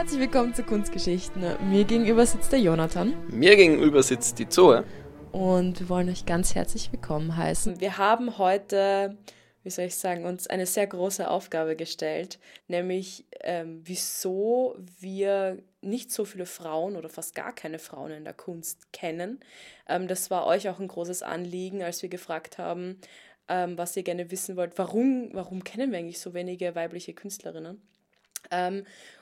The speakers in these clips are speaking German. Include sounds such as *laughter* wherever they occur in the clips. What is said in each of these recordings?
Herzlich willkommen zu Kunstgeschichten. Mir gegenüber sitzt der Jonathan. Mir gegenüber sitzt die Zoe. Und wir wollen euch ganz herzlich willkommen heißen. Wir haben heute, wie soll ich sagen, uns eine sehr große Aufgabe gestellt, nämlich ähm, wieso wir nicht so viele Frauen oder fast gar keine Frauen in der Kunst kennen. Ähm, das war euch auch ein großes Anliegen, als wir gefragt haben, ähm, was ihr gerne wissen wollt, warum, warum kennen wir eigentlich so wenige weibliche Künstlerinnen.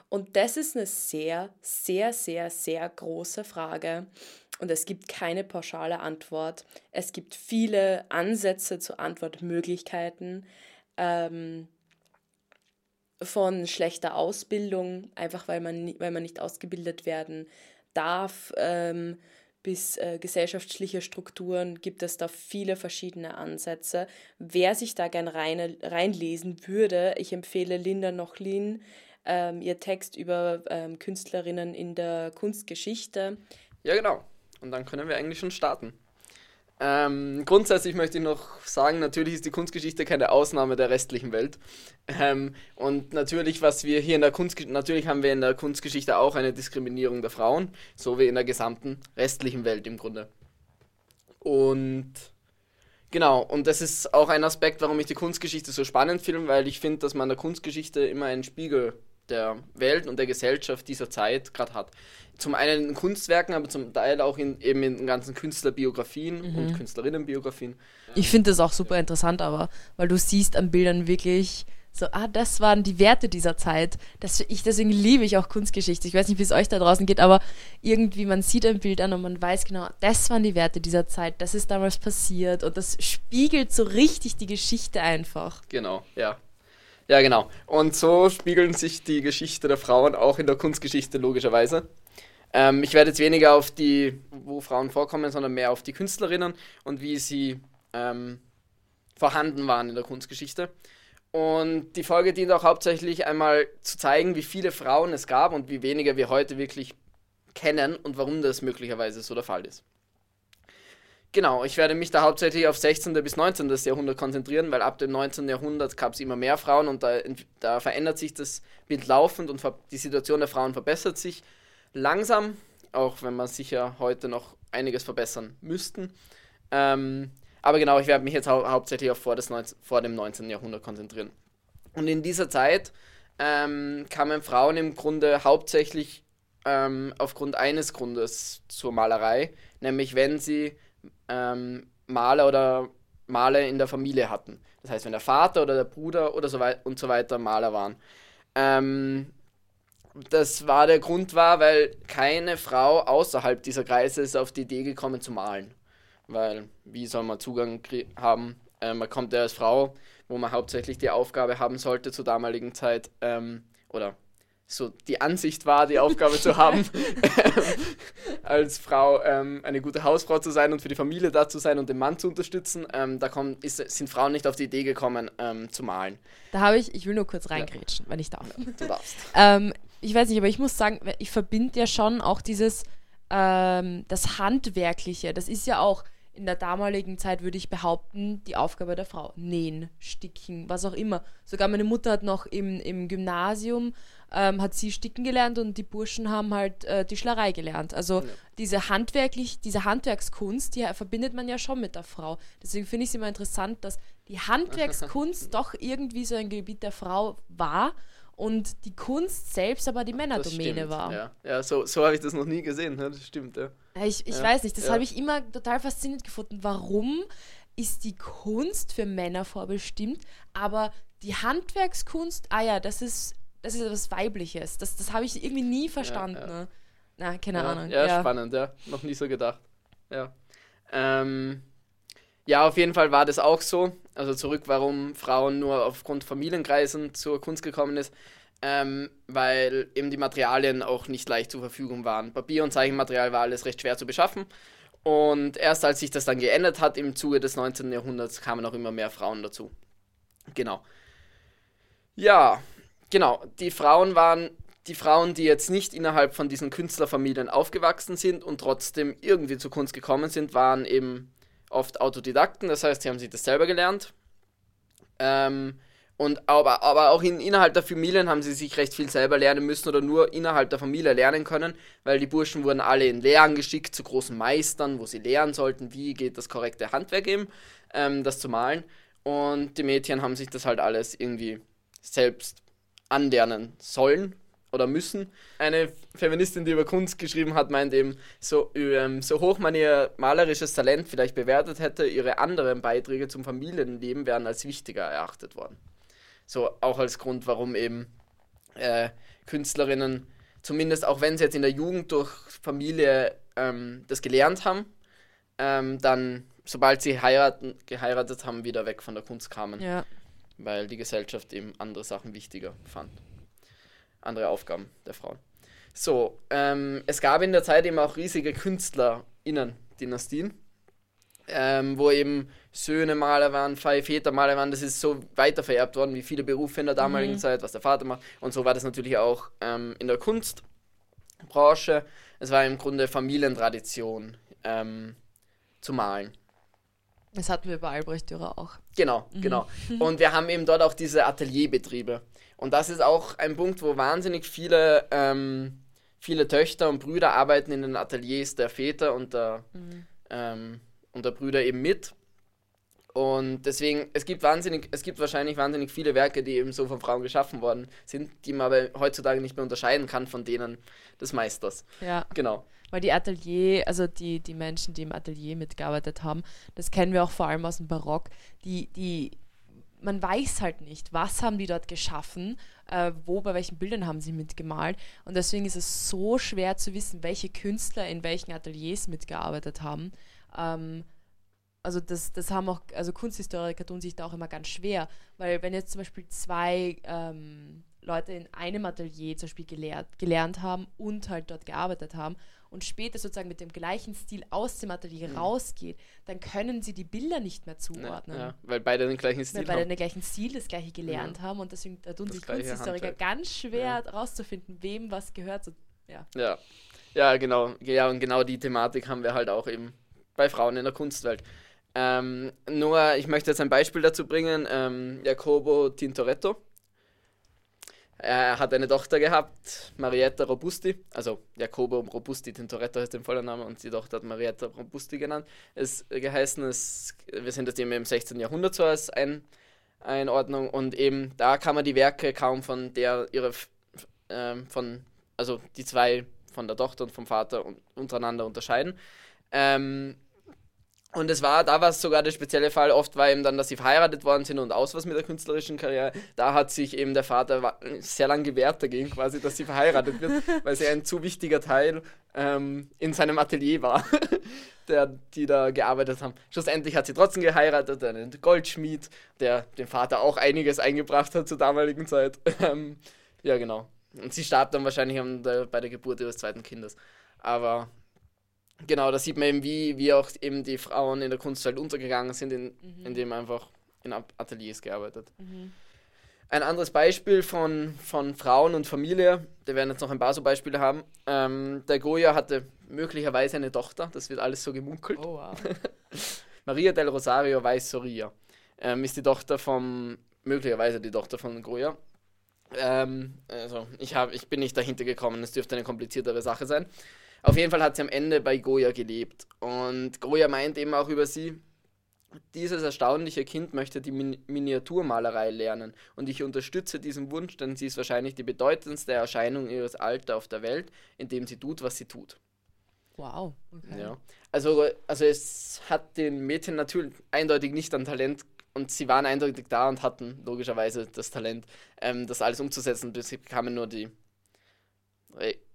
Und das ist eine sehr, sehr, sehr, sehr große Frage. Und es gibt keine pauschale Antwort. Es gibt viele Ansätze zu Antwortmöglichkeiten. Ähm, von schlechter Ausbildung, einfach weil man, weil man nicht ausgebildet werden darf, ähm, bis äh, gesellschaftliche Strukturen gibt es da viele verschiedene Ansätze. Wer sich da gern rein, reinlesen würde, ich empfehle Linda Nochlin, ähm, ihr Text über ähm, Künstlerinnen in der Kunstgeschichte. Ja, genau. Und dann können wir eigentlich schon starten. Ähm, grundsätzlich möchte ich noch sagen, natürlich ist die Kunstgeschichte keine Ausnahme der restlichen Welt. Ähm, und natürlich, was wir hier in der Kunst, natürlich haben wir in der Kunstgeschichte auch eine Diskriminierung der Frauen, so wie in der gesamten restlichen Welt im Grunde. Und genau, und das ist auch ein Aspekt, warum ich die Kunstgeschichte so spannend finde, weil ich finde, dass man in der Kunstgeschichte immer einen Spiegel der Welt und der Gesellschaft dieser Zeit gerade hat. Zum einen in Kunstwerken, aber zum Teil auch in, eben in ganzen Künstlerbiografien mhm. und Künstlerinnenbiografien. Ich finde das auch super interessant, aber weil du siehst an Bildern wirklich so, ah, das waren die Werte dieser Zeit. Das, ich, deswegen liebe ich auch Kunstgeschichte. Ich weiß nicht, wie es euch da draußen geht, aber irgendwie, man sieht ein Bild an und man weiß genau, das waren die Werte dieser Zeit, das ist damals passiert und das spiegelt so richtig die Geschichte einfach. Genau, ja. Ja, genau. Und so spiegeln sich die Geschichte der Frauen auch in der Kunstgeschichte logischerweise. Ähm, ich werde jetzt weniger auf die, wo Frauen vorkommen, sondern mehr auf die Künstlerinnen und wie sie ähm, vorhanden waren in der Kunstgeschichte. Und die Folge dient auch hauptsächlich einmal zu zeigen, wie viele Frauen es gab und wie weniger wir heute wirklich kennen und warum das möglicherweise so der Fall ist. Genau, ich werde mich da hauptsächlich auf 16. bis 19. Jahrhundert konzentrieren, weil ab dem 19. Jahrhundert gab es immer mehr Frauen und da, da verändert sich das Bild laufend und die Situation der Frauen verbessert sich langsam, auch wenn man sicher heute noch einiges verbessern müssten. Ähm, aber genau, ich werde mich jetzt hau hauptsächlich auf vor, das 19, vor dem 19. Jahrhundert konzentrieren. Und in dieser Zeit ähm, kamen Frauen im Grunde hauptsächlich ähm, aufgrund eines Grundes zur Malerei, nämlich wenn sie ähm, Maler oder Maler in der Familie hatten. Das heißt, wenn der Vater oder der Bruder oder so weiter und so weiter Maler waren. Ähm, das war der Grund war, weil keine Frau außerhalb dieser Kreise ist auf die Idee gekommen zu malen. Weil, wie soll man Zugang haben? Äh, man kommt ja als Frau, wo man hauptsächlich die Aufgabe haben sollte zur damaligen Zeit, ähm, oder so die Ansicht war, die Aufgabe zu haben, *laughs* als Frau ähm, eine gute Hausfrau zu sein und für die Familie da zu sein und den Mann zu unterstützen. Ähm, da kommt, ist, sind Frauen nicht auf die Idee gekommen, ähm, zu malen. Da habe ich, ich will nur kurz reingrätschen, ja. wenn ich darf. Ja, du darfst. *laughs* Ähm, ich weiß nicht, aber ich muss sagen, ich verbinde ja schon auch dieses, ähm, das Handwerkliche. Das ist ja auch in der damaligen Zeit, würde ich behaupten, die Aufgabe der Frau. Nähen, sticken, was auch immer. Sogar meine Mutter hat noch im, im Gymnasium ähm, hat sie sticken gelernt und die Burschen haben halt äh, Tischlerei gelernt. Also ja. diese handwerklich, diese Handwerkskunst, die verbindet man ja schon mit der Frau. Deswegen finde ich es immer interessant, dass die Handwerkskunst *laughs* doch irgendwie so ein Gebiet der Frau war und die Kunst selbst aber die Männerdomäne war. Ja, ja so, so habe ich das noch nie gesehen, ne? das stimmt, ja. Ich, ich ja. weiß nicht, das ja. habe ich immer total faszinierend gefunden. Warum ist die Kunst für Männer vorbestimmt, aber die Handwerkskunst, ah ja, das ist das ist etwas Weibliches. Das, das habe ich irgendwie nie verstanden. Ja. Ne? Na, keine Ahnung. Ja, spannend, ja. Noch nie so gedacht. Ja. Ähm, ja, auf jeden Fall war das auch so. Also zurück, warum Frauen nur aufgrund Familienkreisen zur Kunst gekommen ist. Ähm, weil eben die Materialien auch nicht leicht zur Verfügung waren. Papier- und Zeichenmaterial war alles recht schwer zu beschaffen. Und erst als sich das dann geändert hat im Zuge des 19. Jahrhunderts, kamen auch immer mehr Frauen dazu. Genau. Ja, genau, die Frauen waren die Frauen, die jetzt nicht innerhalb von diesen Künstlerfamilien aufgewachsen sind und trotzdem irgendwie zur Kunst gekommen sind, waren eben oft Autodidakten, das heißt, sie haben sich das selber gelernt. Ähm, Und aber, aber auch in, innerhalb der Familien haben sie sich recht viel selber lernen müssen oder nur innerhalb der Familie lernen können, weil die Burschen wurden alle in Lehren geschickt zu großen Meistern, wo sie lernen sollten, wie geht das korrekte Handwerk eben, ähm, das zu malen. Und die Mädchen haben sich das halt alles irgendwie selbst anlernen sollen oder müssen. Eine Feministin, die über Kunst geschrieben hat, meint eben, so, ähm, so hoch man ihr malerisches Talent vielleicht bewertet hätte, ihre anderen Beiträge zum Familienleben wären als wichtiger erachtet worden. So auch als Grund, warum eben äh, Künstlerinnen, zumindest auch wenn sie jetzt in der Jugend durch Familie ähm, das gelernt haben, ähm, dann, sobald sie heiraten, geheiratet haben, wieder weg von der Kunst kamen. Ja. Weil die Gesellschaft eben andere Sachen wichtiger fand. Andere Aufgaben der Frauen. So, ähm, es gab in der Zeit eben auch riesige KünstlerInnen-Dynastien ähm, wo eben Söhne Maler waren, Väter Maler waren. Das ist so weiter vererbt worden wie viele Berufe in der damaligen mhm. Zeit, was der Vater macht. Und so war das natürlich auch ähm, in der Kunstbranche. Es war im Grunde Familientradition ähm, zu malen. Das hatten wir bei Albrecht Dürer auch. Genau, mhm. genau. *laughs* Und wir haben eben dort auch diese Atelierbetriebe. Und das ist auch ein Punkt, wo wahnsinnig viele, ähm, viele Töchter und Brüder arbeiten in den Ateliers der Väter und der, mhm. ähm, und der Brüder eben mit. Und deswegen, es gibt wahnsinnig, es gibt wahrscheinlich wahnsinnig viele Werke, die eben so von Frauen geschaffen worden sind, die man aber heutzutage nicht mehr unterscheiden kann von denen des Meisters. Ja. Genau. Weil die Atelier, also die, die Menschen, die im Atelier mitgearbeitet haben, das kennen wir auch vor allem aus dem Barock, die, die, man weiß halt nicht, was haben die dort geschaffen, äh, wo, bei welchen Bildern haben sie mitgemalt. Und deswegen ist es so schwer zu wissen, welche Künstler in welchen Ateliers mitgearbeitet haben. Ähm, also das, das haben auch, also Kunsthistoriker tun sich da auch immer ganz schwer, weil wenn jetzt zum Beispiel zwei ähm, Leute in einem Atelier zum Beispiel gelehrt, gelernt haben und halt dort gearbeitet haben und später sozusagen mit dem gleichen Stil aus dem Atelier mhm. rausgeht, dann können sie die Bilder nicht mehr zuordnen. Ja, weil beide den gleichen Stil weil beide haben. den gleichen Stil, das gleiche gelernt ja. haben und deswegen da tun das sich Kunsthistoriker Handwerk. ganz schwer rauszufinden, wem was gehört. So, ja. ja. Ja, genau. Ja, und genau die Thematik haben wir halt auch eben bei Frauen in der Kunstwelt. Ähm, nur, ich möchte jetzt ein Beispiel dazu bringen. Ähm, Jacopo Tintoretto. Er hat eine Tochter gehabt, Marietta Robusti, also Jacopo Robusti Tintoretto heißt der voller Name und die Tochter hat Marietta Robusti genannt. Es geheißen, es, wir sind jetzt eben im 16. Jahrhundert so als ein, Einordnung und eben da kann man die Werke kaum von der ihre äh, von also die zwei von der Tochter und vom Vater untereinander unterscheiden. Ähm, und es war, da war es sogar der spezielle Fall, oft war eben dann, dass sie verheiratet worden sind und aus was mit der künstlerischen Karriere. Da hat sich eben der Vater sehr lange gewehrt dagegen, quasi, dass sie verheiratet wird, *laughs* weil sie ein zu wichtiger Teil ähm, in seinem Atelier war, *laughs* der, die da gearbeitet haben. Schlussendlich hat sie trotzdem geheiratet, einen Goldschmied, der dem Vater auch einiges eingebracht hat zur damaligen Zeit. *laughs* Ähm, ja, genau. Und sie starb dann wahrscheinlich bei der Geburt ihres zweiten Kindes. Aber genau, da sieht man eben, wie, wie auch eben die Frauen in der Kunstwelt untergegangen sind, in, mhm. indem einfach in Ateliers gearbeitet. Mhm. Ein anderes Beispiel von, von Frauen und Familie, wir werden jetzt noch ein paar so Beispiele haben. Ähm, der Goya hatte möglicherweise eine Tochter, das wird alles so gemunkelt. Oh, wow. *laughs* Maria del Rosario Weiß Soria ähm, ist die Tochter von, möglicherweise die Tochter von Goya. Ähm, also ich, hab, ich bin nicht dahinter gekommen, es dürfte eine kompliziertere Sache sein. Auf jeden Fall hat sie am Ende bei Goya gelebt. Und Goya meint eben auch über sie, dieses erstaunliche Kind möchte die Min Miniaturmalerei lernen und ich unterstütze diesen Wunsch, denn sie ist wahrscheinlich die bedeutendste Erscheinung ihres Alters auf der Welt, indem sie tut, was sie tut. Wow. Okay. Ja. Also, also es hat den Mädchen natürlich eindeutig nicht an Talent und sie waren eindeutig da und hatten logischerweise das Talent, ähm, das alles umzusetzen, bis sie bekamen nur die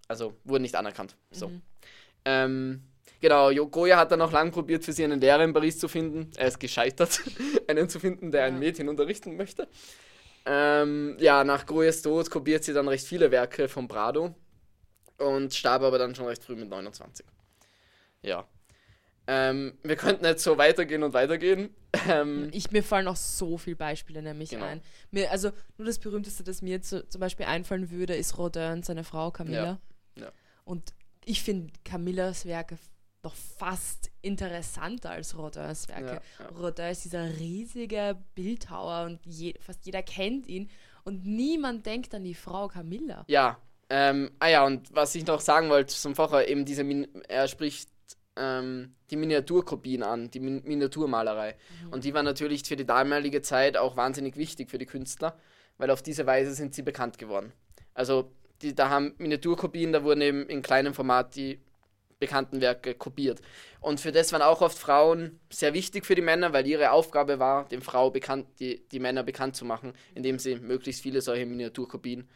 also wurden nicht anerkannt. So. Mhm. Ähm, genau, Goya hat dann noch lange probiert, für sie einen Lehrer in Paris zu finden. Er ist gescheitert, *laughs* einen zu finden, der ja. ein Mädchen unterrichten möchte. Ähm, ja, nach Goyas Tod kopiert sie dann recht viele Werke von Prado und starb aber dann schon recht früh mit 29. Ja. Ähm, wir könnten jetzt so weitergehen und weitergehen. *laughs* Ähm, ich, mir fallen auch so viele Beispiele nämlich genau. ein. Mir, also nur das berühmteste, das mir zu, zum Beispiel einfallen würde, ist Rodin, seine Frau Camilla. Ja. Und ich finde Camillas Werke noch fast interessanter als Rodins Werke. Ja, ja. Rodin ist dieser riesige Bildhauer und je, fast jeder kennt ihn und niemand denkt an die Frau Camilla. Ja, ähm, ah ja, und was ich noch sagen wollte zum Vorher, eben diese, Min er spricht ähm, die Miniaturkopien an, die Min Miniaturmalerei. Mhm. Und die war natürlich für die damalige Zeit auch wahnsinnig wichtig für die Künstler, weil auf diese Weise sind sie bekannt geworden. Also die, da haben Miniaturkopien, da wurden eben in kleinem Format die bekannten Werke kopiert. Und für das waren auch oft Frauen sehr wichtig für die Männer, weil ihre Aufgabe war, dem Frau bekannt, die, die Männer bekannt zu machen, indem sie möglichst viele solche Miniaturkopien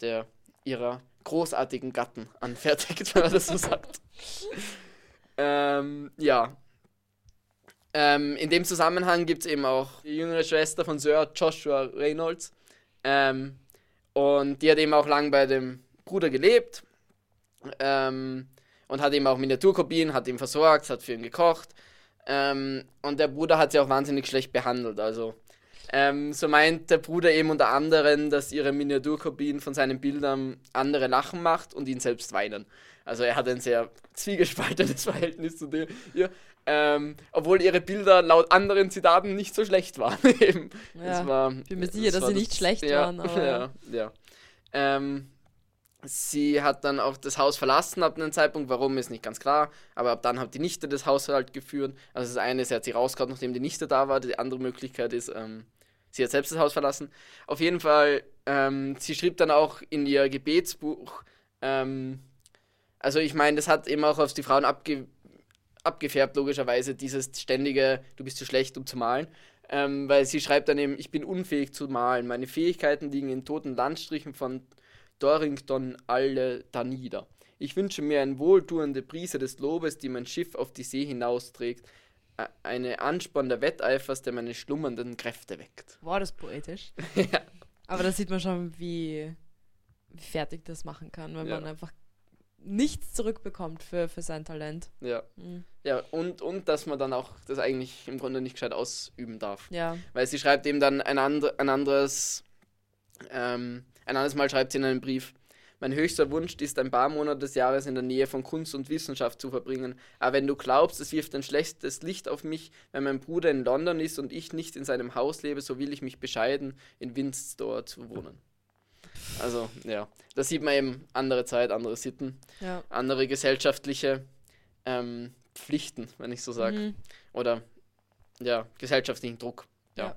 der ihrer großartigen Gatten *laughs* anfertigt, wenn man das so sagt. ähm, ja. Ähm, in dem Zusammenhang gibt es eben auch die jüngere Schwester von Sir Joshua Reynolds. Ähm, und die hat eben auch lang bei dem Bruder gelebt. Ähm, und hat eben auch Miniaturkopien, hat ihn versorgt, hat für ihn gekocht. Ähm, und der Bruder hat sie auch wahnsinnig schlecht behandelt. Also ähm, so meint der Bruder eben unter anderem, dass ihre Miniaturkopien von seinen Bildern andere lachen macht und ihn selbst weinen. Also er hat ein sehr zwiegespaltenes *laughs* Verhältnis zu dem. Ja, ähm, obwohl ihre Bilder laut anderen Zitaten nicht so schlecht waren. *laughs* eben. Ja, war, ich bin mir sicher, dass sie nicht schlecht ja, waren. Aber ja, ja. Ähm, sie hat dann auch das Haus verlassen ab einem Zeitpunkt. Warum ist nicht ganz klar. Aber ab dann hat die Nichte das Haushalt geführt. Also das eine ist, sie hat sie rausgehauen, nachdem die Nichte da war. Die andere Möglichkeit ist, ähm, Sie hat selbst das Haus verlassen. Auf jeden Fall, ähm, sie schrieb dann auch in ihr Gebetsbuch, ähm, also ich meine, das hat eben auch auf die Frauen abge abgefärbt, logischerweise, dieses ständige, du bist zu schlecht, um zu malen. Ähm, weil sie schreibt dann eben, ich bin unfähig zu malen. Meine Fähigkeiten liegen in toten Landstrichen von Dorrington alle da nieder. Ich wünsche mir eine wohltuende Prise des Lobes, die mein Schiff auf die See hinausträgt eine Ansporn der Wetteifers, der meine schlummernden Kräfte weckt. War das poetisch? *laughs* ja. Aber da sieht man schon, wie, wie fertig das machen kann, wenn ja. man einfach nichts zurückbekommt für, für sein Talent. Ja. Mhm. Ja, und, und dass man dann auch das eigentlich im Grunde nicht gescheit ausüben darf. Ja. Weil sie schreibt eben dann ein, and, ein anderes, ähm, ein anderes Mal schreibt sie in einem Brief, mein höchster Wunsch ist, ein paar Monate des Jahres in der Nähe von Kunst und Wissenschaft zu verbringen. Aber wenn du glaubst, es wirft ein schlechtes Licht auf mich, wenn mein Bruder in London ist und ich nicht in seinem Haus lebe, so will ich mich bescheiden, in Windsor zu wohnen. Also, ja, da sieht man eben andere Zeit, andere Sitten, ja. andere gesellschaftliche ähm, Pflichten, wenn ich so sage. Mhm. Oder, ja, gesellschaftlichen Druck. ja. ja.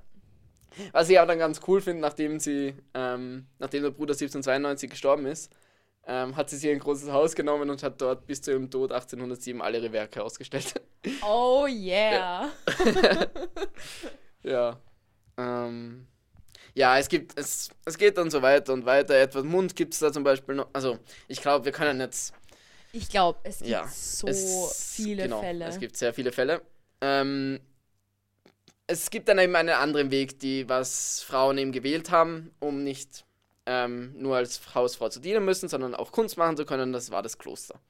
Was ich auch dann ganz cool finde, nachdem sie, ähm, nachdem der Bruder 1792 gestorben ist, ähm, hat sie sich ein großes Haus genommen und hat dort bis zu ihrem Tod 1807 alle ihre Werke ausgestellt. *laughs* Oh yeah! Ja. *laughs* ja. Ähm, ja, es gibt, es, es geht dann so weiter und weiter. Etwas Mund gibt es da zum Beispiel noch. Also, ich glaube, wir können jetzt. Ich glaube, es gibt ja, so es, viele genau, Fälle. Es gibt sehr viele Fälle. Ähm, es gibt dann eben einen anderen Weg, die was Frauen eben gewählt haben, um nicht ähm, nur als Hausfrau zu dienen müssen, sondern auch Kunst machen zu können. Das war das Kloster.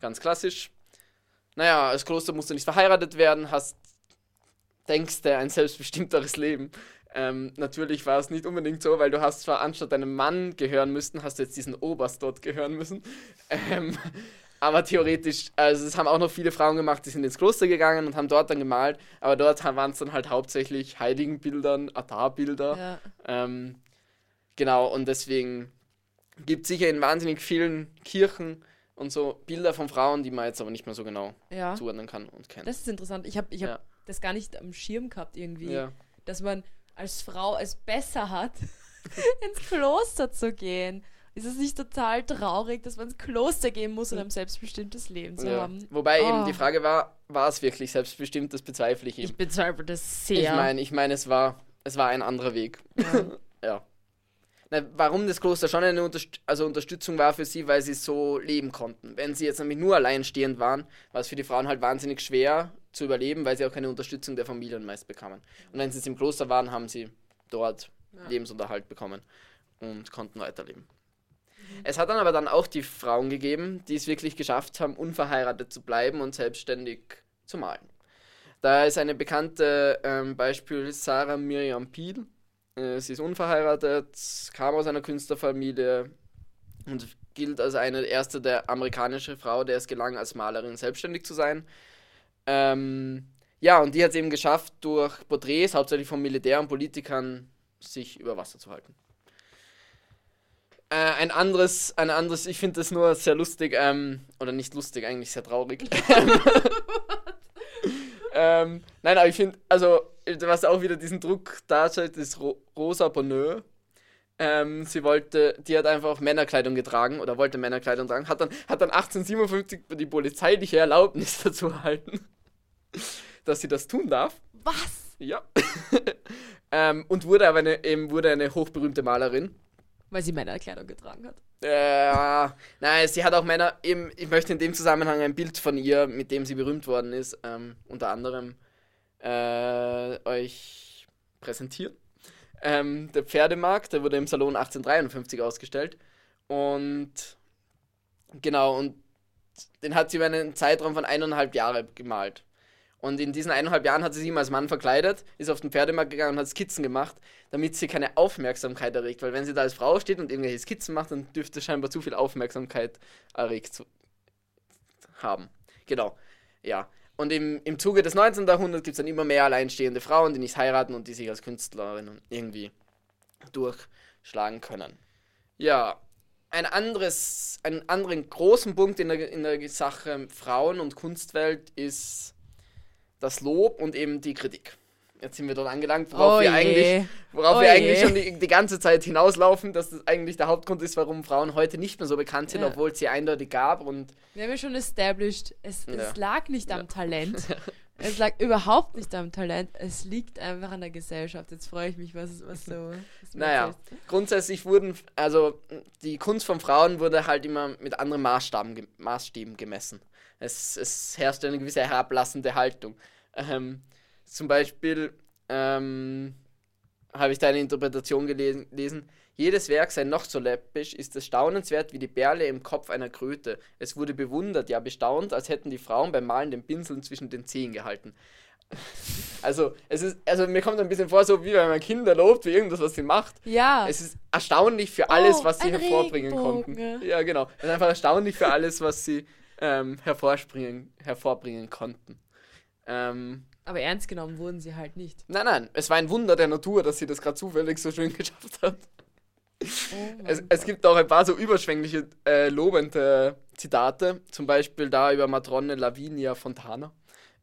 Ganz klassisch. Naja, als Kloster musst du nicht verheiratet werden, hast, denkst du, ein selbstbestimmteres Leben. Ähm, natürlich war es nicht unbedingt so, weil du hast zwar anstatt deinem Mann gehören müssen, hast du jetzt diesen Oberst dort gehören müssen. *laughs* Ähm, aber theoretisch, also es haben auch noch viele Frauen gemacht, die sind ins Kloster gegangen und haben dort dann gemalt, aber dort waren es dann halt hauptsächlich Heiligenbildern, Altarbilder. Ja. Ähm, genau, und deswegen gibt es sicher in wahnsinnig vielen Kirchen und so Bilder von Frauen, die man jetzt aber nicht mehr so genau ja. zuordnen kann und kennt. Das ist interessant. Ich habe ich hab ja. das gar nicht am Schirm gehabt irgendwie, dass man als Frau es besser hat, *laughs* ins Kloster zu gehen. Ist es nicht total traurig, dass man ins Kloster gehen muss, um ein selbstbestimmtes Leben zu ja. haben? Wobei oh. eben die Frage war, war es wirklich selbstbestimmt? Das bezweifle ich eben. Ich bezweifle das sehr. Ich meine, ich meine, es war, es war ein anderer Weg. Ja. *laughs* ja. Na, warum das Kloster schon eine Unterst also Unterstützung war für sie, weil sie so leben konnten. Wenn sie jetzt nämlich nur alleinstehend waren, war es für die Frauen halt wahnsinnig schwer zu überleben, weil sie auch keine Unterstützung der Familien meist bekamen. Und wenn sie jetzt im Kloster waren, haben sie dort ja. Lebensunterhalt bekommen und konnten weiterleben. Es hat dann aber dann auch die Frauen gegeben, die es wirklich geschafft haben, unverheiratet zu bleiben und selbstständig zu malen. Da ist eine bekannte ähm, Beispiel Sarah Miriam Peel. Äh, sie ist unverheiratet, kam aus einer Künstlerfamilie, und gilt als eine erste der amerikanische Frau, der es gelang, als Malerin selbstständig zu sein. Ähm, ja, und die hat es eben geschafft, durch Porträts, hauptsächlich von Militär und Politikern, sich über Wasser zu halten. Äh, ein anderes, ein anderes, ich finde das nur sehr lustig, ähm, oder nicht lustig, eigentlich sehr traurig. *laughs* *laughs* ähm, nein, aber ich finde, also, was auch wieder diesen Druck darstellt, ist Ro Rosa Bonheur. Ähm, sie wollte, die hat einfach Männerkleidung getragen oder wollte Männerkleidung tragen, hat dann, hat dann 1857 die polizeiliche Erlaubnis *laughs* dazu erhalten, dass sie das tun darf. Was? Ja. ähm, und wurde aber eine, eben wurde eine hochberühmte Malerin. Weil sie Männerkleidung getragen hat. Äh, nein, sie hat auch Männer, eben, ich möchte in dem Zusammenhang ein Bild von ihr, mit dem sie berühmt worden ist, ähm, unter anderem äh, euch präsentieren. Ähm, der Pferdemarkt, der wurde im Salon 1853 ausgestellt. Und genau, und den hat sie über einen Zeitraum von eineinhalb Jahren gemalt. Und in diesen eineinhalb Jahren hat sie sich immer als Mann verkleidet, ist auf den Pferdemarkt gegangen und hat Skizzen gemacht, damit sie keine Aufmerksamkeit erregt. Weil wenn sie da als Frau steht und irgendwelche Skizzen macht, dann dürfte scheinbar zu viel Aufmerksamkeit erregt haben. Genau, ja. Und im, im Zuge des 19. Jahrhunderts gibt es dann immer mehr alleinstehende Frauen, die nicht heiraten und die sich als Künstlerinnen irgendwie durchschlagen können. Ja, ein anderes, einen anderen großen Punkt in der, in der Sache Frauen- und Kunstwelt ist das Lob und eben die Kritik. Jetzt sind wir dort angelangt, worauf Oh wir je. eigentlich, worauf Oh wir eigentlich schon die, die ganze Zeit hinauslaufen, dass das eigentlich der Hauptgrund ist, warum Frauen heute nicht mehr so bekannt sind, Ja. obwohl es sie eindeutig gab und Wir haben ja schon established, es, Ja. es lag nicht am Ja. Talent. *laughs* Es lag überhaupt nicht am Talent. Es liegt einfach an der Gesellschaft. Jetzt freue ich mich, was, was so. Was Naja, erzählst. grundsätzlich wurden, also die Kunst von Frauen wurde halt immer mit anderen Maßstaben, Maßstäben gemessen. Es, es herrschte eine gewisse herablassende Haltung. Ähm, zum Beispiel ähm, habe ich da eine Interpretation gelesen, jedes Werk sei noch so läppisch, ist es staunenswert wie die Perle im Kopf einer Kröte. Es wurde bewundert, ja bestaunt, als hätten die Frauen beim Malen den Pinseln zwischen den Zehen gehalten. *laughs* Also, es ist, also mir kommt ein bisschen vor, so wie wenn man Kinder lobt für irgendwas, was sie macht. Ja. Es ist erstaunlich für alles, Oh, was sie hervorbringen Regenbogen. konnten. Ja, genau. Es ist einfach erstaunlich für alles, was sie ähm, hervorspringen, hervorbringen konnten. Ähm, aber ernst genommen wurden sie halt nicht. nein, nein, es war ein Wunder der Natur, dass sie das gerade zufällig so schön *laughs* geschafft hat. Oh Es, es gibt auch ein paar so überschwängliche, äh, lobende Zitate, zum Beispiel da über Matrone Lavinia Fontana.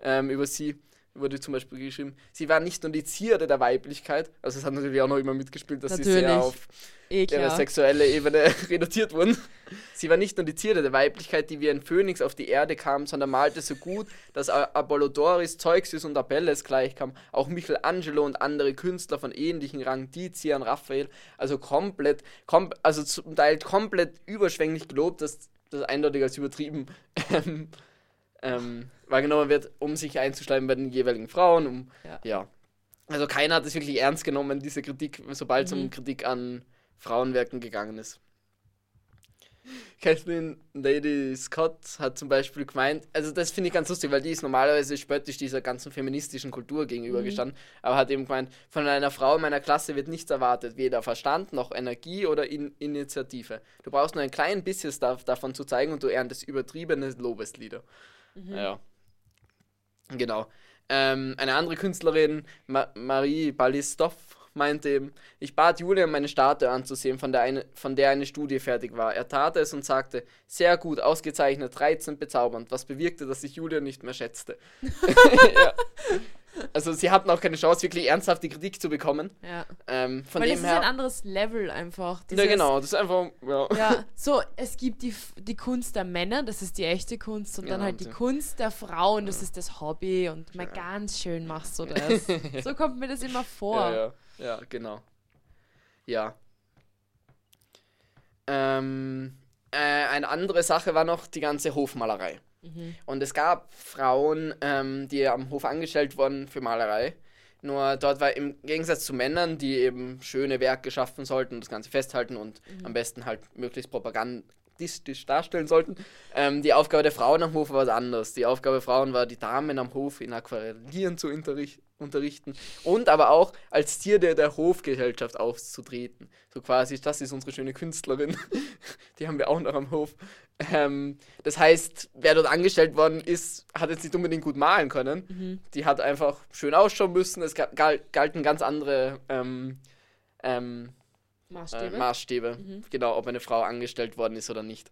Ähm, über sie wurde zum Beispiel geschrieben, sie war nicht nur die Zierde der Weiblichkeit, also es hat natürlich auch noch immer mitgespielt, dass sie sehr Natürlich. auf Eh ihre sexuelle Ebene *laughs* reduziert wurden. Sie war nicht nur die Zierde der Weiblichkeit, die wie ein Phönix auf die Erde kam, sondern malte so gut, dass Apollodoris, Zeuxis und Apelles gleichkam. Auch Michelangelo und andere Künstler von ähnlichem Rang, Tizian, Raphael, also komplett, kom also zum Teil komplett überschwänglich gelobt, dass das eindeutig als übertrieben *laughs* ähm, ähm, wahrgenommen wird, um sich einzuschleimen bei den jeweiligen Frauen. Um, Ja. ja. Also keiner hat es wirklich ernst genommen, diese Kritik, sobald es Mhm. um Kritik an Frauenwerken gegangen ist. Kathleen Lady Scott hat zum Beispiel gemeint, also das finde ich ganz lustig, weil die ist normalerweise spöttisch dieser ganzen feministischen Kultur gegenübergestanden, aber hat eben gemeint, von einer Frau in meiner Klasse wird nichts erwartet, weder Verstand noch Energie oder in Initiative. Du brauchst nur ein klein bisschen da davon zu zeigen und du erntest übertriebene Lobeslieder. Ja. Genau. Ähm, eine andere Künstlerin, Ma Marie Balistov, meinte eben, ich bat Julian, meine Statue anzusehen, von der, eine, von der eine Studie fertig war. Er tat es und sagte, sehr gut, ausgezeichnet, reizend, bezaubernd, was bewirkte, dass ich Julian nicht mehr schätzte. *laughs* *laughs* ja. Also sie hatten auch keine Chance, wirklich ernsthaft die Kritik zu bekommen. Ja. Ähm, von Weil dem das ist ein her. anderes Level einfach. Ja, Dieses- genau, das ist einfach. Ja. Ja, so, es gibt die, die Kunst der Männer, das ist die echte Kunst, und dann Genau, halt die und- Kunst der Frauen, das ist das Hobby, und mal ganz schön machst du *laughs* das. So kommt mir das immer vor. Ja, genau. Ja. Ähm, äh, eine andere Sache war noch die ganze Hofmalerei. Mhm. Und es gab Frauen, ähm, die am Hof angestellt wurden für Malerei. Nur dort war im Gegensatz zu Männern, die eben schöne Werke schaffen sollten und das Ganze festhalten und Mhm. am besten halt möglichst Propagand statistisch darstellen sollten. Ähm, die Aufgabe der Frauen am Hof war was anderes. Die Aufgabe der Frauen war, die Damen am Hof in Aquarellieren zu unterrichten und aber auch als Tier der, der Hofgesellschaft aufzutreten. So quasi, das ist unsere schöne Künstlerin. *laughs* die haben wir auch noch am Hof. Ähm, das heißt, wer dort angestellt worden ist, hat jetzt nicht unbedingt gut malen können. Mhm. Die hat einfach schön ausschauen müssen. Es galten ganz andere ähm, ähm, Maßstäbe, äh, Maßstäbe. Mhm. genau, ob eine Frau angestellt worden ist oder nicht.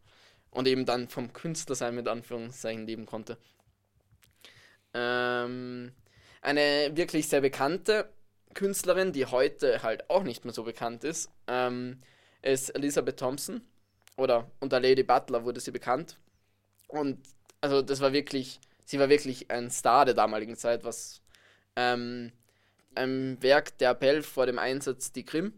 Und eben dann vom Künstler sein mit Anführungszeichen leben konnte. Ähm, eine wirklich sehr bekannte Künstlerin, die heute halt auch nicht mehr so bekannt ist, ähm, ist Elizabeth Thompson. Oder unter Lady Butler wurde sie bekannt. Und also das war wirklich, sie war wirklich ein Star der damaligen Zeit, was ähm, ein Werk der Appell vor dem Einsatz die Krim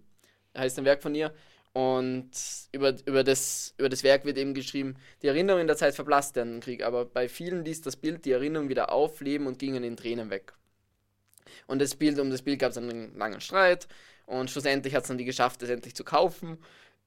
heißt ein Werk von ihr. Und über, über, das, über das Werk wird eben geschrieben, die Erinnerung in der Zeit verblasste an den Krieg, aber bei vielen ließ das Bild die Erinnerung wieder aufleben und gingen in Tränen weg. Und das Bild, um das Bild gab es einen langen Streit und schlussendlich hat es dann die geschafft, es endlich zu kaufen,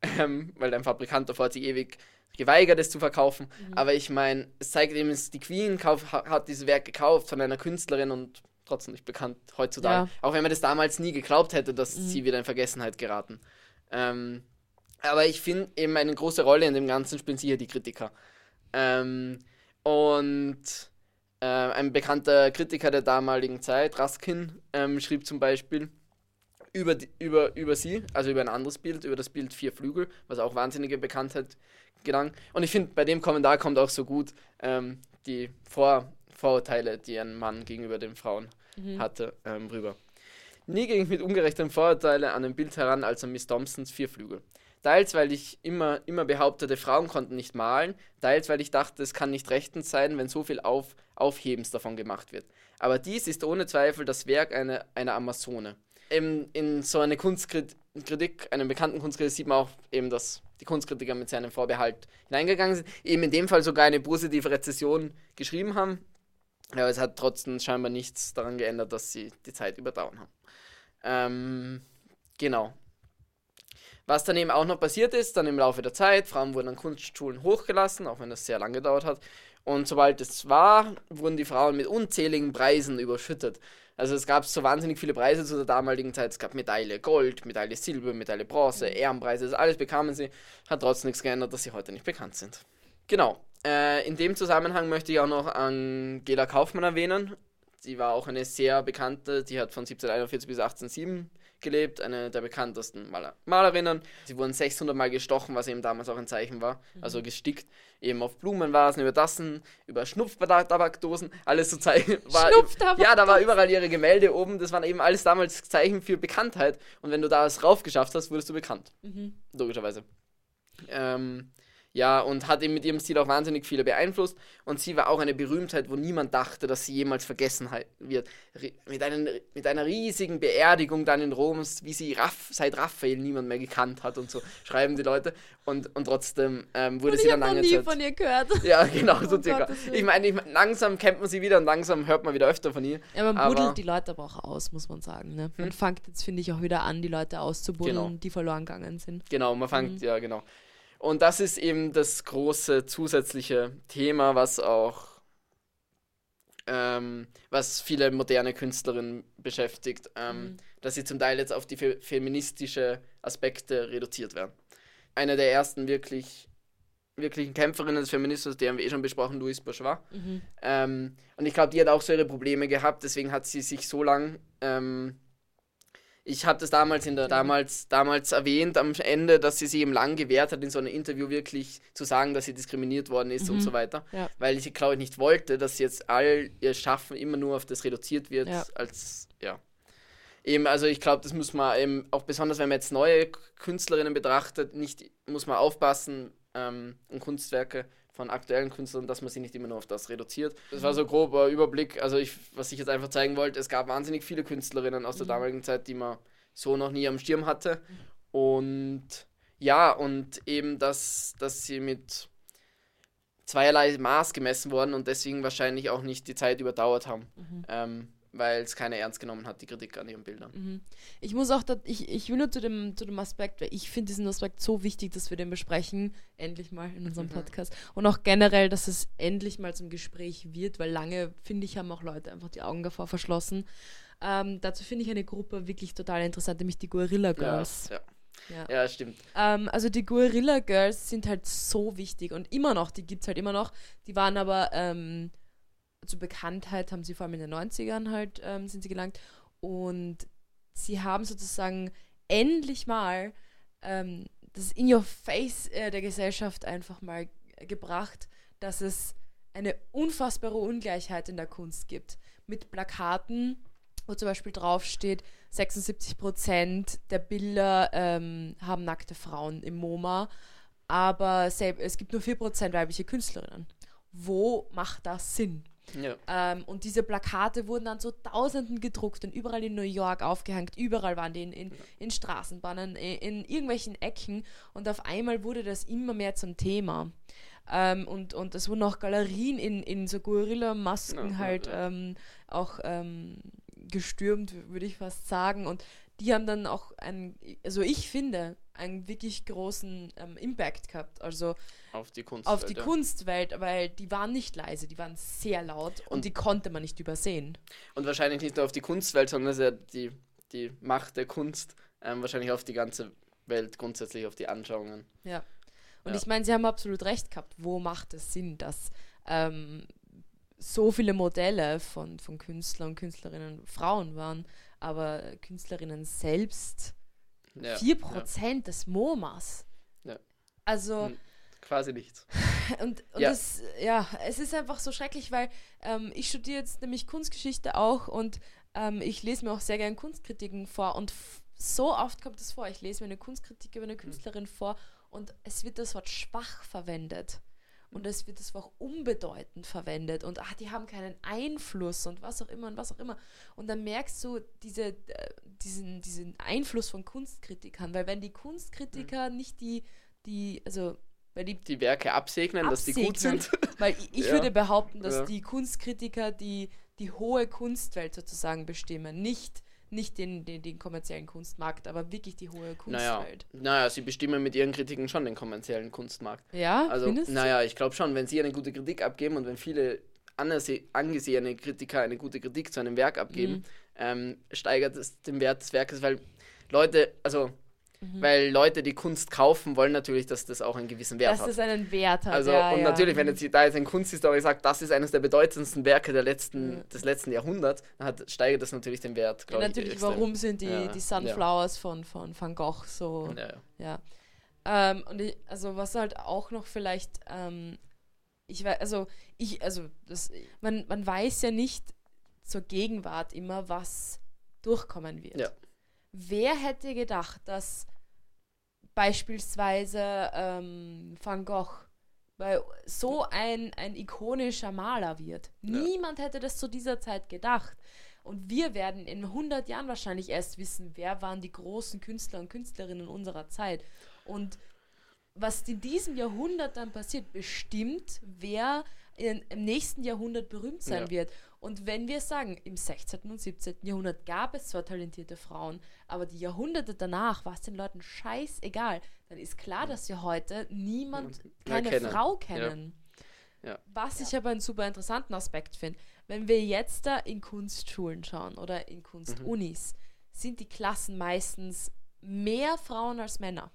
*laughs* ähm, weil ein Fabrikant davor hat sich ewig geweigert, es zu verkaufen. Mhm. Aber ich meine, es zeigt eben, die Queen kauf, hat dieses Werk gekauft von einer Künstlerin und trotzdem nicht bekannt heutzutage. Ja. Auch wenn man das damals nie geglaubt hätte, dass mhm. sie wieder in Vergessenheit geraten. Ähm, aber ich finde eben eine große Rolle in dem Ganzen spielen sicher die Kritiker. Ähm, und äh, ein bekannter Kritiker der damaligen Zeit, Raskin, ähm, schrieb zum Beispiel über, die, über, über sie, also über ein anderes Bild, über das Bild Vier Flügel, was auch wahnsinnige Bekanntheit gelang. Und ich finde, bei dem Kommentar kommt auch so gut ähm, die Vor Vorurteile, die ein Mann gegenüber den Frauen mhm. hatte, ähm, rüber. Nie ging ich mit ungerechten Vorurteilen an ein Bild heran als an Miss Thompsons Vierflügel. Teils, weil ich immer, immer behauptete, Frauen konnten nicht malen, teils, weil ich dachte, es kann nicht rechtens sein, wenn so viel Auf, Aufhebens davon gemacht wird. Aber dies ist ohne Zweifel das Werk einer, einer Amazone. In, in so eine Kunstkritik, einem bekannten Kunstkritik, sieht man auch eben, dass die Kunstkritiker mit seinem Vorbehalt hineingegangen sind, eben in dem Fall sogar eine positive Rezession geschrieben haben, aber es hat trotzdem scheinbar nichts daran geändert, dass sie die Zeit überdauern haben. Ähm, genau. Was dann eben auch noch passiert ist, dann im Laufe der Zeit, Frauen wurden an Kunstschulen hochgelassen, auch wenn das sehr lange gedauert hat. Und sobald es war, wurden die Frauen mit unzähligen Preisen überschüttet. Also es gab so wahnsinnig viele Preise zu der damaligen Zeit. Es gab Medaille Gold, Medaille Silber, Medaille Bronze, mhm. Ehrenpreise, das alles bekamen sie. Hat trotzdem nichts geändert, dass sie heute nicht bekannt sind. Genau. Äh, in dem Zusammenhang möchte ich auch noch Angela Kaufmann erwähnen. Sie war auch eine sehr bekannte, die hat von 1741 bis 1807 gelebt, eine der bekanntesten Maler Malerinnen. Sie wurden 600 Mal gestochen, was eben damals auch ein Zeichen war, mhm. also gestickt, eben auf Blumenvasen, über Tassen, über Schnupftabakdosen, alles so Zeichen. ja, da war überall ihre Gemälde oben, das waren eben alles damals Zeichen für Bekanntheit und wenn du da es rauf geschafft hast, wurdest du bekannt, mhm. logischerweise. Ähm, ja, und hat eben mit ihrem Stil auch wahnsinnig viele beeinflusst. Und sie war auch eine Berühmtheit, wo niemand dachte, dass sie jemals vergessen wird. Mit, einen, mit einer riesigen Beerdigung dann in Rom, wie sie Raff, seit Raphael niemand mehr gekannt hat und so, schreiben die Leute. Und, und trotzdem ähm, wurde und sie dann lange Zeit... Ich habe nie von ihr gehört. *laughs* Ja, genau, so oh circa. Ich meine, ich, langsam kennt man sie wieder und langsam hört man wieder öfter von ihr. Ja, man aber, buddelt die Leute aber auch aus, muss man sagen. Ne? Man hm? fängt jetzt, finde ich, auch wieder an, die Leute auszubuddeln, genau. die verloren gegangen sind. Genau, man fängt, mhm. ja, genau. Und das ist eben das große zusätzliche Thema, was auch ähm, was viele moderne Künstlerinnen beschäftigt, ähm, mhm. dass sie zum Teil jetzt auf die fe feministische Aspekte reduziert werden. Eine der ersten wirklich wirklichen Kämpferinnen des Feminismus, die haben wir eh schon besprochen, Louise Bourgeois. Mhm. Ähm, und ich glaube, die hat auch so ihre Probleme gehabt, deswegen hat sie sich so lang ähm, ich habe das damals in der damals damals erwähnt am Ende, dass sie sich eben lang gewehrt hat, in so einem Interview wirklich zu sagen, dass sie diskriminiert worden ist mhm. und so weiter, ja. weil ich glaube ich nicht wollte, dass jetzt all ihr Schaffen immer nur auf das reduziert wird ja. als ja eben also ich glaube, das muss man eben auch besonders wenn man jetzt neue Künstlerinnen betrachtet, nicht muss man aufpassen ähm, und Kunstwerke von aktuellen Künstlern, dass man sie nicht immer nur auf das reduziert. Das war so ein grober Überblick, also ich, was ich jetzt einfach zeigen wollte, es gab wahnsinnig viele Künstlerinnen aus der mhm. damaligen Zeit, die man so noch nie am Stirn hatte. Und ja, und eben, dass, dass sie mit zweierlei Maß gemessen wurden und deswegen wahrscheinlich auch nicht die Zeit überdauert haben. Mhm. Ähm, weil es keiner ernst genommen hat, die Kritik an ihren Bildern. Mhm. Ich muss auch, ich, ich will nur zu dem, zu dem Aspekt, weil ich finde diesen Aspekt so wichtig, dass wir den besprechen, endlich mal in unserem mhm. Podcast. Und auch generell, dass es endlich mal zum Gespräch wird, weil lange, finde ich, haben auch Leute einfach die Augen davor verschlossen. Ähm, dazu finde ich eine Gruppe wirklich total interessant, nämlich die Guerilla Girls. Ja, ja. Ja, stimmt. Ähm, also die Guerilla Girls sind halt so wichtig und immer noch, die gibt es halt immer noch. Die waren aber ähm, zur Bekanntheit, haben sie vor allem in den 90ern halt, ähm, sind sie gelangt. Und sie haben sozusagen endlich mal ähm, das In Your Face äh, der Gesellschaft einfach mal gebracht, dass es eine unfassbare Ungleichheit in der Kunst gibt. Mit Plakaten, wo zum Beispiel draufsteht, 76% der Bilder ähm, haben nackte Frauen im MoMA, aber es gibt nur 4% weibliche Künstlerinnen. Wo macht das Sinn? Ja. Ähm, und diese Plakate wurden dann so tausenden gedruckt und überall in New York aufgehängt. Überall waren die in, in, in Straßenbahnen, in, in, irgendwelchen Ecken. Und auf einmal wurde das immer mehr zum Thema. Ähm, und, und es wurden auch Galerien in, in so Gorilla-Masken ja, halt ja. Ähm, auch ähm, gestürmt, würde ich fast sagen. Und die haben dann auch einen, also ich finde, einen wirklich großen ähm, Impact gehabt. Also auf die Kunstwelt. Auf die ja. Kunstwelt, weil die waren nicht leise, die waren sehr laut und, und, die konnte man nicht übersehen. Und wahrscheinlich nicht nur auf die Kunstwelt, sondern ja die, die Macht der Kunst ähm, wahrscheinlich auf die ganze Welt, grundsätzlich auf die Anschauungen. Ja. Und ja. ich meine, sie haben absolut recht gehabt. Wo macht es Sinn, dass ähm, so viele Modelle von, von Künstlern und Künstlerinnen Frauen waren, aber Künstlerinnen selbst ja, 4% ja. des MoMAs. Ja. Also. Hm, quasi nichts. *laughs* Und, und ja. Das, ja, es ist einfach so schrecklich, weil ähm, ich studiere jetzt nämlich Kunstgeschichte auch und ähm, ich lese mir auch sehr gerne Kunstkritiken vor und so oft kommt es vor, ich lese mir eine Kunstkritik über eine hm. Künstlerin vor und es wird das Wort schwach verwendet und es wird das auch unbedeutend verwendet und ach, die haben keinen Einfluss und was auch immer und was auch immer. Und dann merkst du diese, äh, diesen, diesen Einfluss von Kunstkritikern, weil wenn die Kunstkritiker mhm. nicht die, die, also weil die, die Werke absegnen, absegnen, dass die gut sind. *laughs* Weil ich, ich ja. würde behaupten, dass ja. die Kunstkritiker die, die hohe Kunstwelt sozusagen bestimmen, nicht nicht den, den, den kommerziellen Kunstmarkt, aber wirklich die hohe Kunstwelt. Naja, naja sie bestimmen mit ihren Kritiken schon den kommerziellen Kunstmarkt. Ja, also, naja, ich glaube schon, wenn sie eine gute Kritik abgeben und wenn viele angesehene Kritiker eine gute Kritik zu einem Werk abgeben, mhm. ähm, steigert es den Wert des Werkes, weil Leute, also Mhm. Weil Leute, die Kunst kaufen, wollen natürlich, dass das auch einen gewissen Wert dass hat. Dass es einen Wert hat. Also, ja, und ja. natürlich, wenn jetzt da jetzt ein Kunsthistoriker sagt, das ist eines der bedeutendsten Werke der letzten, mhm. des letzten Jahrhunderts, dann hat, steigert das natürlich den Wert. Ja, natürlich, ich, warum sind die, die Sunflowers von, von Van Gogh so. Ja. Ähm, und ich, also, was halt auch noch vielleicht. Ähm, ich weiß, also, ich, also, das, man, man weiß ja nicht zur Gegenwart immer, was durchkommen wird. Ja. Wer hätte gedacht, dass beispielsweise ähm, Van Gogh weil so ein, ein ikonischer Maler wird. Ja. Niemand hätte das zu dieser Zeit gedacht. Und wir werden in 100 Jahren wahrscheinlich erst wissen, wer waren die großen Künstler und Künstlerinnen unserer Zeit. Und was in diesem Jahrhundert dann passiert, bestimmt, wer in, im nächsten Jahrhundert berühmt sein ja. wird. Und wenn wir sagen, im 16. und 17. Jahrhundert gab es zwar talentierte Frauen, aber die Jahrhunderte danach war es den Leuten scheißegal, dann ist klar, dass wir heute niemand, keine kennen. Frau kennen. Ja. Ja. Was ich aber einen super interessanten Aspekt finde, wenn wir jetzt da in Kunstschulen schauen oder in Kunstunis, mhm. sind die Klassen meistens mehr Frauen als Männer.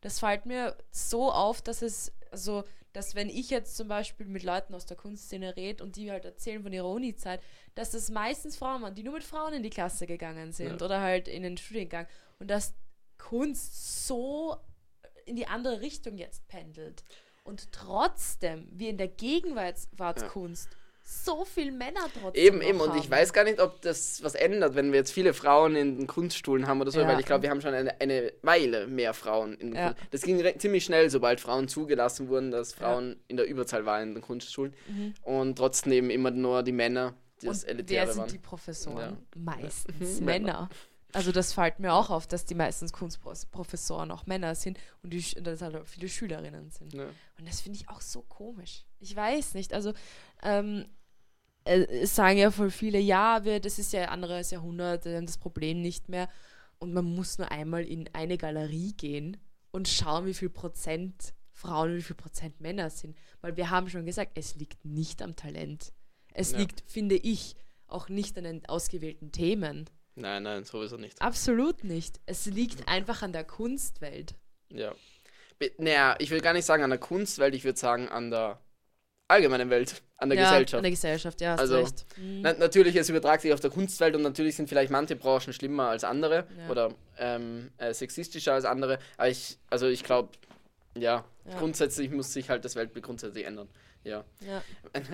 Das fällt mir so auf, dass es also dass wenn ich jetzt zum Beispiel mit Leuten aus der Kunstszene rede und die halt erzählen von ihrer Uni-Zeit, dass das meistens Frauen waren, die nur mit Frauen in die Klasse gegangen sind ja. oder halt in den Studiengang. Und dass Kunst so in die andere Richtung jetzt pendelt. Und trotzdem wir in der Gegenwartskunst ja so viele Männer trotzdem. Eben, eben. Und ich weiß gar nicht, ob das was ändert, wenn wir jetzt viele Frauen in den Kunststuhlen haben oder so, ja. weil ich glaube, wir haben schon eine, eine Weile mehr Frauen in den ja. Kunst. Das ging ziemlich schnell, sobald Frauen zugelassen wurden, dass Frauen ja. in der Überzahl waren in den Kunstschulen. Mhm. Und trotzdem eben immer nur die Männer, die das Elitäre wer sind waren. die Professoren? Meistens *laughs* Männer. Also das fällt mir auch auf, dass die meistens Kunstprofessoren auch Männer sind und, die, dass halt auch viele Schülerinnen sind. Und das finde ich auch so komisch. Ich weiß nicht. Also ähm, äh, es sagen ja voll viele, ja, wir, das ist ja ein anderes Jahrhundert, wir haben das Problem nicht mehr. Und man muss nur einmal in eine Galerie gehen und schauen, wie viel Prozent Frauen und wie viel Prozent Männer sind. Weil wir haben schon gesagt, es liegt nicht am Talent. Es Ja. liegt, finde ich, auch nicht an den ausgewählten Themen. Nein, nein, sowieso nicht. Absolut nicht. Es liegt einfach an der Kunstwelt. Ja. Naja, ich will gar nicht sagen an der Kunstwelt, ich würde sagen an der allgemeinen Welt, an der ja, Gesellschaft. An der Gesellschaft, ja, hast Also, recht. Mhm. Na, natürlich, es übertragt sich auf der Kunstwelt und natürlich sind vielleicht manche Branchen schlimmer als andere Ja. oder ähm, äh, sexistischer als andere. Aber ich, also ich glaube, ja, Ja. grundsätzlich muss sich halt das Weltbild grundsätzlich ändern. Ja. Ja.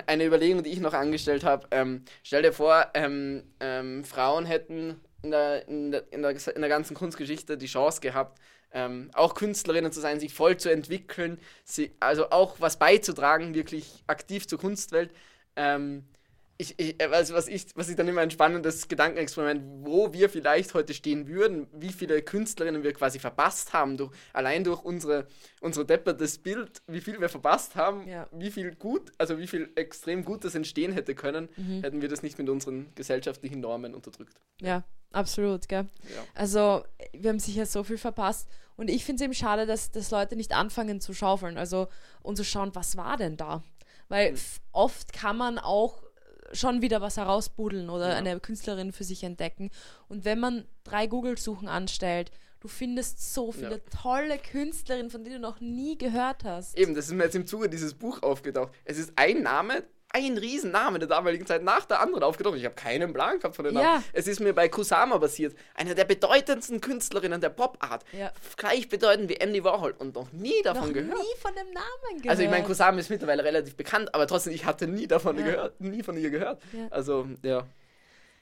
Eine Überlegung, die ich noch angestellt habe, ähm, stell dir vor, ähm, ähm, Frauen hätten in der, in, der, in, der, in der ganzen Kunstgeschichte die Chance gehabt, ähm, auch Künstlerinnen zu sein, sich voll zu entwickeln, sie, also auch was beizutragen, wirklich aktiv zur Kunstwelt. Ähm, ich, ich, äh, was, ich, was ich dann immer ein spannendes Gedankenexperiment, wo wir vielleicht heute stehen würden, wie viele Künstlerinnen wir quasi verpasst haben, durch, allein durch unsere, unsere deppertes Bild, wie viel wir verpasst haben, Ja. wie viel gut, also wie viel extrem Gutes entstehen hätte können, Mhm. hätten wir das nicht mit unseren gesellschaftlichen Normen unterdrückt. ja, absolut, gell? Ja. Also, wir haben sicher so viel verpasst. Und ich finde es eben schade, dass, dass Leute nicht anfangen zu schaufeln. Also, und zu schauen, was war denn da? Weil f- oft kann man auch schon wieder was herausbuddeln oder Ja. eine Künstlerin für sich entdecken. Und wenn man drei Google-Suchen anstellt, du findest so viele tolle Künstlerinnen, von denen du noch nie gehört hast. Eben, das ist mir jetzt im Zuge dieses Buch aufgetaucht. Es ist ein Name, ein Riesenname der damaligen Zeit nach der anderen aufgetaucht. Ich habe keinen Plan gehabt von den Ja. Namen. Es ist mir bei Kusama passiert. Eine der bedeutendsten Künstlerinnen der Pop-Art. Ja. Gleichbedeutend wie Andy Warhol. Und noch nie davon noch gehört. nie von dem Namen gehört. Also ich meine, Kusama ist mittlerweile relativ bekannt, aber trotzdem, ich hatte nie davon Ja. gehört, nie von ihr gehört. Ja. Also, ja.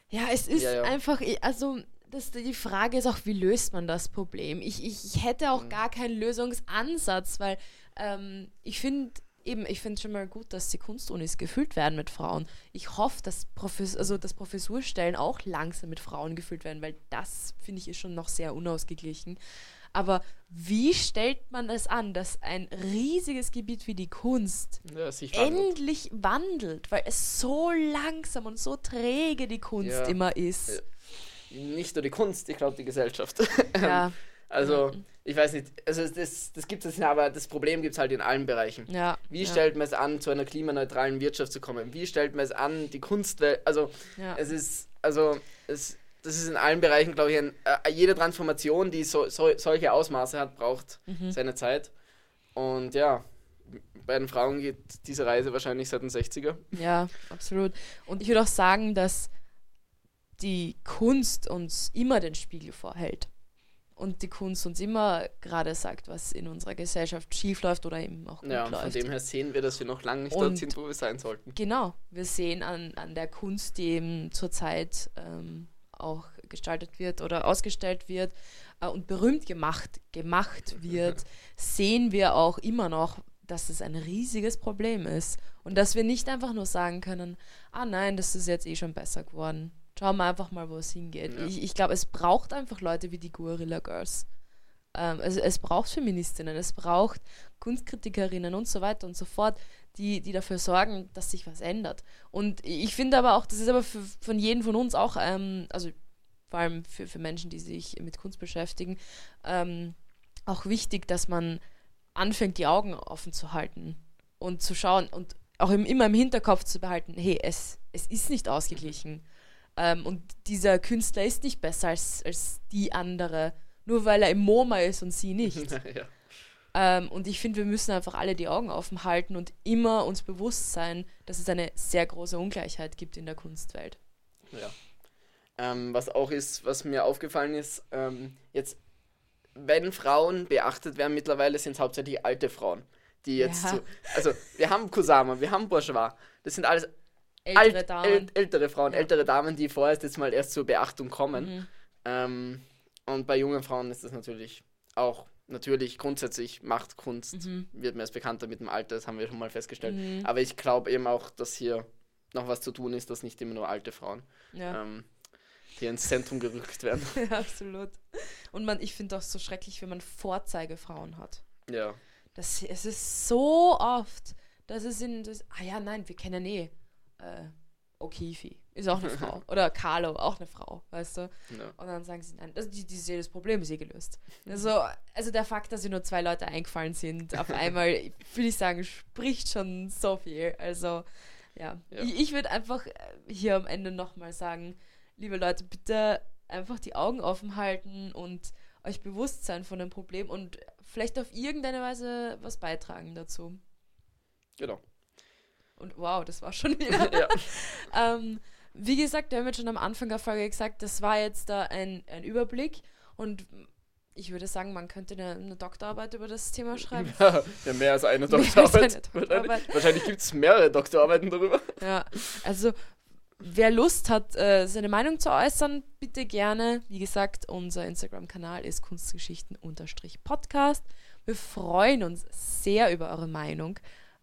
Ja, es ist Ja, ja. einfach, also das, die Frage ist auch, wie löst man das Problem? Ich, ich, ich hätte Mhm. auch gar keinen Lösungsansatz, weil ähm, ich finde eben, ich finde schon mal gut, dass die Kunstunis gefüllt werden mit Frauen. Ich hoffe, dass, Profes also, dass Professurstellen auch langsam mit Frauen gefüllt werden, weil das, finde ich, ist schon noch sehr unausgeglichen. Aber wie stellt man es an, dass ein riesiges Gebiet wie die Kunst ja wandelt. endlich wandelt, weil es so langsam und so träge die Kunst Ja. immer ist. Nicht nur die Kunst, ich glaube die Gesellschaft. Ja, *laughs* Also, ich weiß nicht, also das, das gibt es ja, aber das Problem gibt es halt in allen Bereichen. ja. Wie ja, stellt man es an, zu einer klimaneutralen Wirtschaft zu kommen? Wie stellt man es an, die Kunstwelt, also ja. es ist, also es, das ist in allen Bereichen, glaube ich, ein, äh, jede Transformation, die so, so, solche Ausmaße hat, braucht Mhm. seine Zeit. Und ja, bei den Frauen geht diese Reise wahrscheinlich seit den 60er. ja, absolut. Und ich würde auch sagen, dass die Kunst uns immer den Spiegel vorhält. Und die Kunst uns immer gerade sagt, was in unserer Gesellschaft schief läuft oder eben auch gut Ja, und von läuft. dem her sehen wir, dass wir noch lange nicht Und- dort sind, wo wir sein sollten. Genau, wir sehen an, an der Kunst, die eben zurzeit ähm, auch gestaltet wird oder ausgestellt wird äh, und berühmt gemacht, gemacht *laughs* wird, sehen wir auch immer noch, dass es ein riesiges Problem ist. Und dass wir nicht einfach nur sagen können, ah nein, das ist jetzt eh schon besser geworden. Schauen wir einfach mal, wo es hingeht. Ja. Ich, ich glaube, es braucht einfach Leute wie die Guerilla Girls. Ähm, es, es braucht Feministinnen, es braucht Kunstkritikerinnen und so weiter und so fort, die, die dafür sorgen, dass sich was ändert. Und ich finde aber auch, das ist aber für, von jedem von uns auch, ähm, also vor allem für, für Menschen, die sich mit Kunst beschäftigen, ähm, auch wichtig, dass man anfängt, die Augen offen zu halten und zu schauen und auch im, immer im Hinterkopf zu behalten, hey, es, es ist nicht ausgeglichen. Ähm, und dieser Künstler ist nicht besser als, als die andere, nur weil er im MoMA ist und sie nicht. *laughs* ja. Ähm, und ich finde, wir müssen einfach alle die Augen offen halten und immer uns bewusst sein, dass es eine sehr große Ungleichheit gibt in der Kunstwelt. Ja. Ähm, was auch ist, was mir aufgefallen ist, ähm, jetzt, wenn Frauen beachtet werden, mittlerweile sind es hauptsächlich alte Frauen, die jetzt Ja. so, also wir haben Kusama, wir haben Bourgeois, das sind alles Ältere alt, Damen. äl- ältere Frauen, Ja. ältere Damen, die vorerst jetzt mal erst zur Beachtung kommen. Mhm. Ähm, und bei jungen Frauen ist das natürlich auch, natürlich grundsätzlich macht Kunst, Mhm. wird mir erst bekannter mit dem Alter, das haben wir schon mal festgestellt. Mhm. Aber ich glaube eben auch, dass hier noch was zu tun ist, dass nicht immer nur alte Frauen Ja. ähm, hier ins Zentrum gerückt werden. *laughs* ja, absolut. Und man, ich finde auch so schrecklich, wenn man Vorzeigefrauen hat. ja. Das, es ist so oft, dass es in das, ah ja, nein, wir kennen eh äh, O'Keefe ist auch eine *laughs* Frau. Oder Carlo, auch eine Frau, weißt du? Ja. Und dann sagen sie, nein, also die, die, das Problem ist eh gelöst. Also, also der Fakt, dass sie nur zwei Leute eingefallen sind, auf *laughs* einmal, würde ich sagen, spricht schon so viel. Also, ja. Ja. Ich, ich würde einfach äh, hier am Ende nochmal sagen, liebe Leute, bitte einfach die Augen offen halten und euch bewusst sein von dem Problem und vielleicht auf irgendeine Weise was beitragen dazu. Genau. Und wow, das war schon *laughs* wieder. ja. Ähm, wie gesagt, wir haben jetzt schon am Anfang der Folge gesagt, das war jetzt da ein, ein Überblick und ich würde sagen, man könnte eine, eine Doktorarbeit über das Thema schreiben. Ja, *laughs* ja, mehr als eine *laughs* Mehr als Doktorarbeit. eine Doktorarbeit. Wahrscheinlich, wahrscheinlich gibt es mehrere Doktorarbeiten darüber. Ja, also wer Lust hat, äh, seine Meinung zu äußern, bitte gerne. Wie gesagt, unser Instagram-Kanal ist Kunstgeschichten-Podcast. Wir freuen uns sehr über eure Meinung.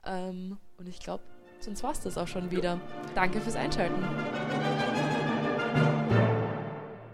Ähm, und ich glaube, Sonst war es das auch schon wieder. Danke fürs Einschalten.